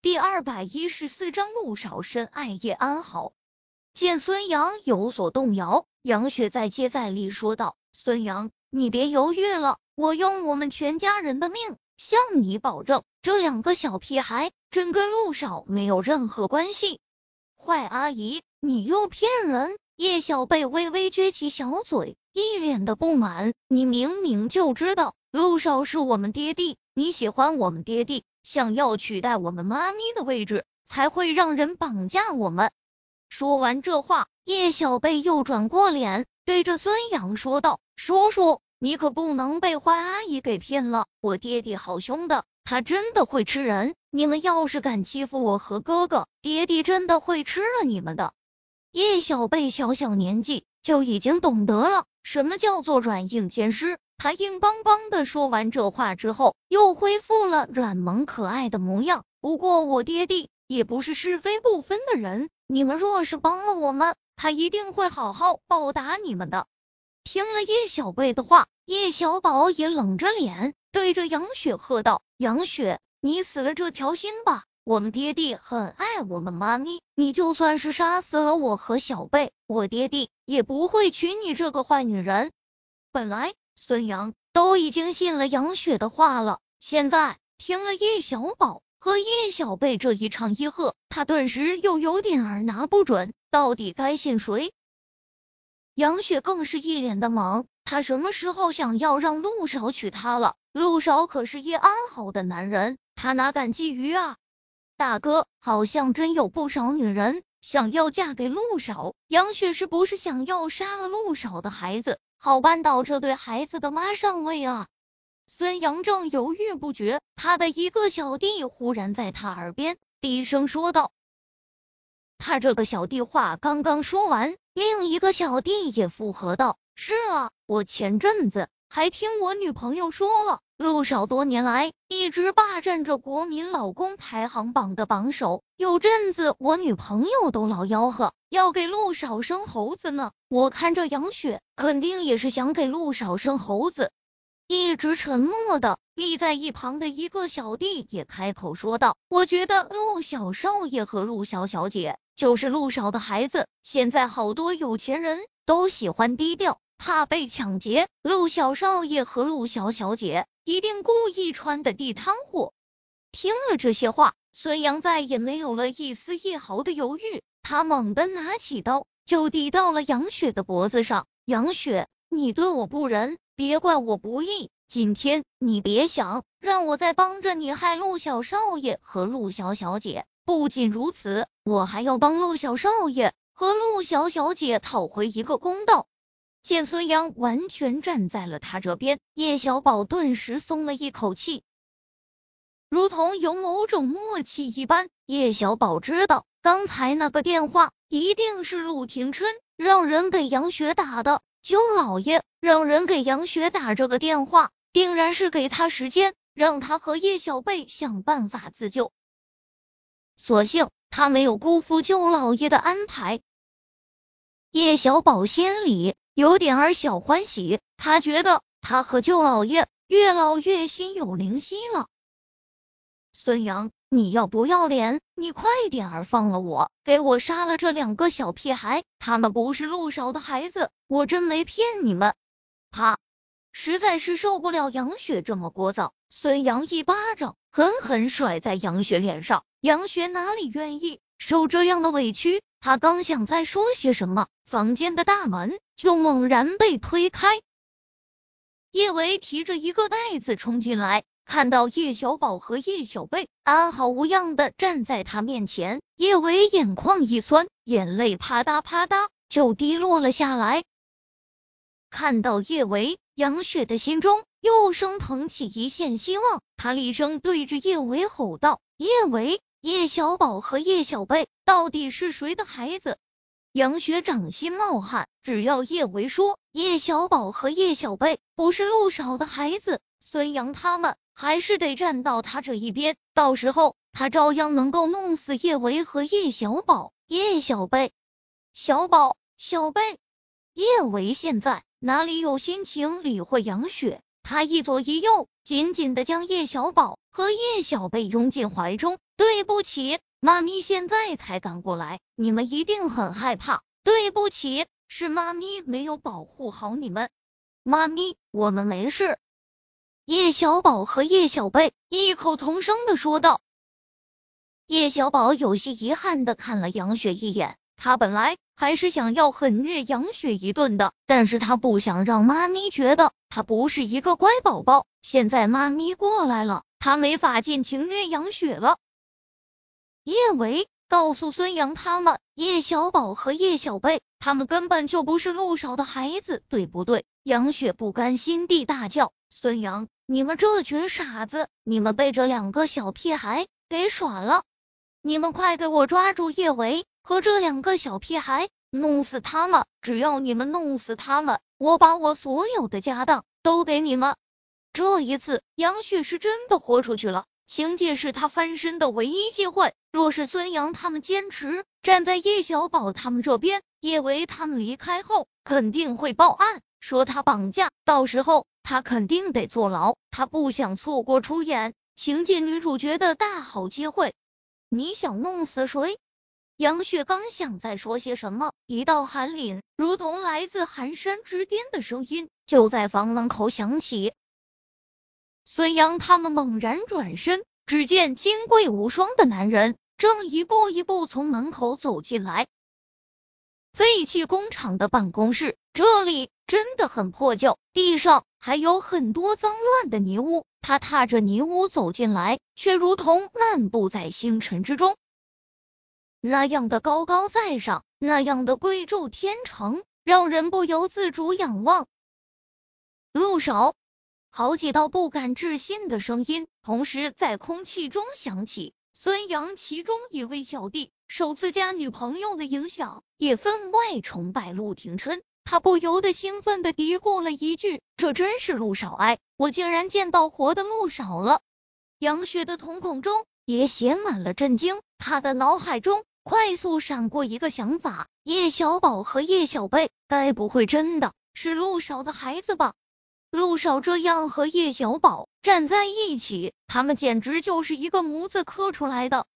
第二百一十四章陆少深爱叶安好。见孙杨有所动摇，杨雪再接再厉说道：“孙杨，你别犹豫了，我用我们全家人的命向你保证，这两个小屁孩真跟陆少没有任何关系。”坏阿姨，你又骗人！叶小贝微微撅起小嘴，一脸的不满。你明明就知道陆少是我们爹地，你喜欢我们爹地。想要取代我们妈咪的位置，才会让人绑架我们。说完这话，叶小贝又转过脸，对着孙杨说道：“叔叔，你可不能被坏阿姨给骗了。我爹爹好凶的，他真的会吃人。你们要是敢欺负我和哥哥，爹爹真的会吃了你们的。”叶小贝小小年纪就已经懂得了什么叫做软硬兼施。他硬邦邦的说完这话之后，又恢复了软萌可爱的模样。不过我爹地也不是是非不分的人，你们若是帮了我们，他一定会好好报答你们的。听了叶小贝的话，叶小宝也冷着脸对着杨雪喝道：“杨雪，你死了这条心吧！我们爹地很爱我们妈咪，你就算是杀死了我和小贝，我爹地也不会娶你这个坏女人。本来。”孙杨都已经信了杨雪的话了，现在听了叶小宝和叶小贝这一唱一和，他顿时又有点儿拿不准，到底该信谁？杨雪更是一脸的懵，他什么时候想要让陆少娶她了？陆少可是叶安好的男人，他哪敢觊觎啊？大哥，好像真有不少女人想要嫁给陆少，杨雪是不是想要杀了陆少的孩子？好扳倒这对孩子的妈上位啊！孙杨正犹豫不决，他的一个小弟忽然在他耳边低声说道：“他这个小弟话刚刚说完，另一个小弟也附和道：‘是啊，我前阵子还听我女朋友说了，陆少多年来一直霸占着国民老公排行榜的榜首，有阵子我女朋友都老吆喝。’”要给陆少生猴子呢，我看这杨雪肯定也是想给陆少生猴子。一直沉默的立在一旁的一个小弟也开口说道：“我觉得陆小少爷和陆小小姐就是陆少的孩子。现在好多有钱人都喜欢低调，怕被抢劫。陆小少爷和陆小小姐一定故意穿的地摊货。”听了这些话，孙杨再也没有了一丝一毫的犹豫。他猛地拿起刀，就抵到了杨雪的脖子上。杨雪，你对我不仁，别怪我不义。今天你别想让我再帮着你害陆小少爷和陆小小姐。不仅如此，我还要帮陆小少爷和陆小小姐讨回一个公道。见孙杨完全站在了他这边，叶小宝顿时松了一口气，如同有某种默契一般。叶小宝知道。刚才那个电话一定是陆廷琛让人给杨雪打的。舅老爷让人给杨雪打这个电话，定然是给他时间，让他和叶小贝想办法自救。所幸他没有辜负舅老爷的安排。叶小宝心里有点儿小欢喜，他觉得他和舅老爷越老越心有灵犀了。孙杨。你要不要脸？你快点儿放了我，给我杀了这两个小屁孩！他们不是陆少的孩子，我真没骗你们！他！实在是受不了杨雪这么聒噪，孙杨一巴掌狠狠甩在杨雪脸上。杨雪哪里愿意受这样的委屈？她刚想再说些什么，房间的大门就猛然被推开，叶维提着一个袋子冲进来。看到叶小宝和叶小贝安好无恙的站在他面前，叶维眼眶一酸，眼泪啪嗒啪嗒就滴落了下来。看到叶维，杨雪的心中又升腾起一线希望，他厉声对着叶维吼道：“叶维，叶小宝和叶小贝到底是谁的孩子？”杨雪掌心冒汗，只要叶维说叶小宝和叶小贝不是陆少的孩子，孙杨他们。还是得站到他这一边，到时候他照样能够弄死叶维和叶小宝、叶小贝、小宝、小贝。叶维现在哪里有心情理会杨雪？他一左一右，紧紧的将叶小宝和叶小贝拥进怀中，对不起，妈咪现在才赶过来，你们一定很害怕。对不起，是妈咪没有保护好你们。妈咪，我们没事。叶小宝和叶小贝异口同声的说道。叶小宝有些遗憾的看了杨雪一眼，他本来还是想要狠虐杨雪一顿的，但是他不想让妈咪觉得他不是一个乖宝宝。现在妈咪过来了，他没法尽情虐杨雪了。叶维告诉孙杨他们，叶小宝和叶小贝他们根本就不是陆少的孩子，对不对？杨雪不甘心地大叫：“孙杨，你们这群傻子，你们被这两个小屁孩给耍了！”你们快给我抓住叶维和这两个小屁孩，弄死他们！只要你们弄死他们，我把我所有的家当都给你们。这一次，杨雪是真的豁出去了。行界是他翻身的唯一机会。若是孙杨他们坚持站在叶小宝他们这边，叶维他们离开后肯定会报案，说他绑架，到时候他肯定得坐牢。他不想错过出演情节女主角的大好机会。你想弄死谁？杨雪刚想再说些什么，一道寒凛如同来自寒山之巅的声音就在房门口响起。孙杨他们猛然转身，只见金贵无双的男人正一步一步从门口走进来。废弃工厂的办公室，这里真的很破旧，地上还有很多脏乱的泥污。他踏着泥污走进来，却如同漫步在星辰之中，那样的高高在上，那样的贵胄天成，让人不由自主仰望。陆少，好几道不敢置信的声音同时在空气中响起。孙杨其中一位小弟，受自家女朋友的影响，也分外崇拜陆廷琛。他不由得兴奋的嘀咕了一句：“这真是陆少哎，我竟然见到活的陆少了！”杨雪的瞳孔中也写满了震惊，他的脑海中快速闪过一个想法：叶小宝和叶小贝该不会真的是陆少的孩子吧？陆少这样和叶小宝站在一起，他们简直就是一个模子刻出来的。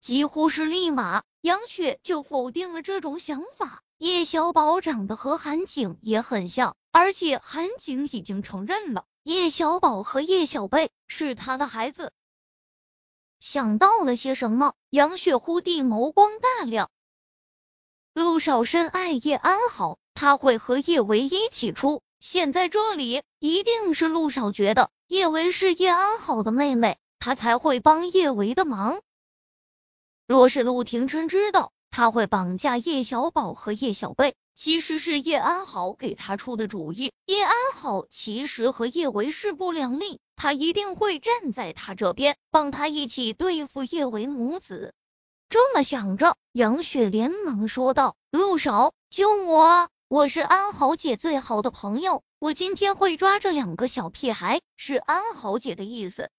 几乎是立马，杨雪就否定了这种想法。叶小宝长得和韩景也很像，而且韩景已经承认了叶小宝和叶小贝是他的孩子。想到了些什么，杨雪忽地眸光大亮。陆少深爱叶安好，他会和叶唯一起出。现在这里一定是陆少觉得叶维是叶安好的妹妹，他才会帮叶维的忙。若是陆廷琛知道他会绑架叶小宝和叶小贝，其实是叶安好给他出的主意。叶安好其实和叶维势不两立，他一定会站在他这边，帮他一起对付叶维母子。这么想着，杨雪连忙说道：“陆少，救我！”我是安豪姐最好的朋友，我今天会抓这两个小屁孩，是安豪姐的意思。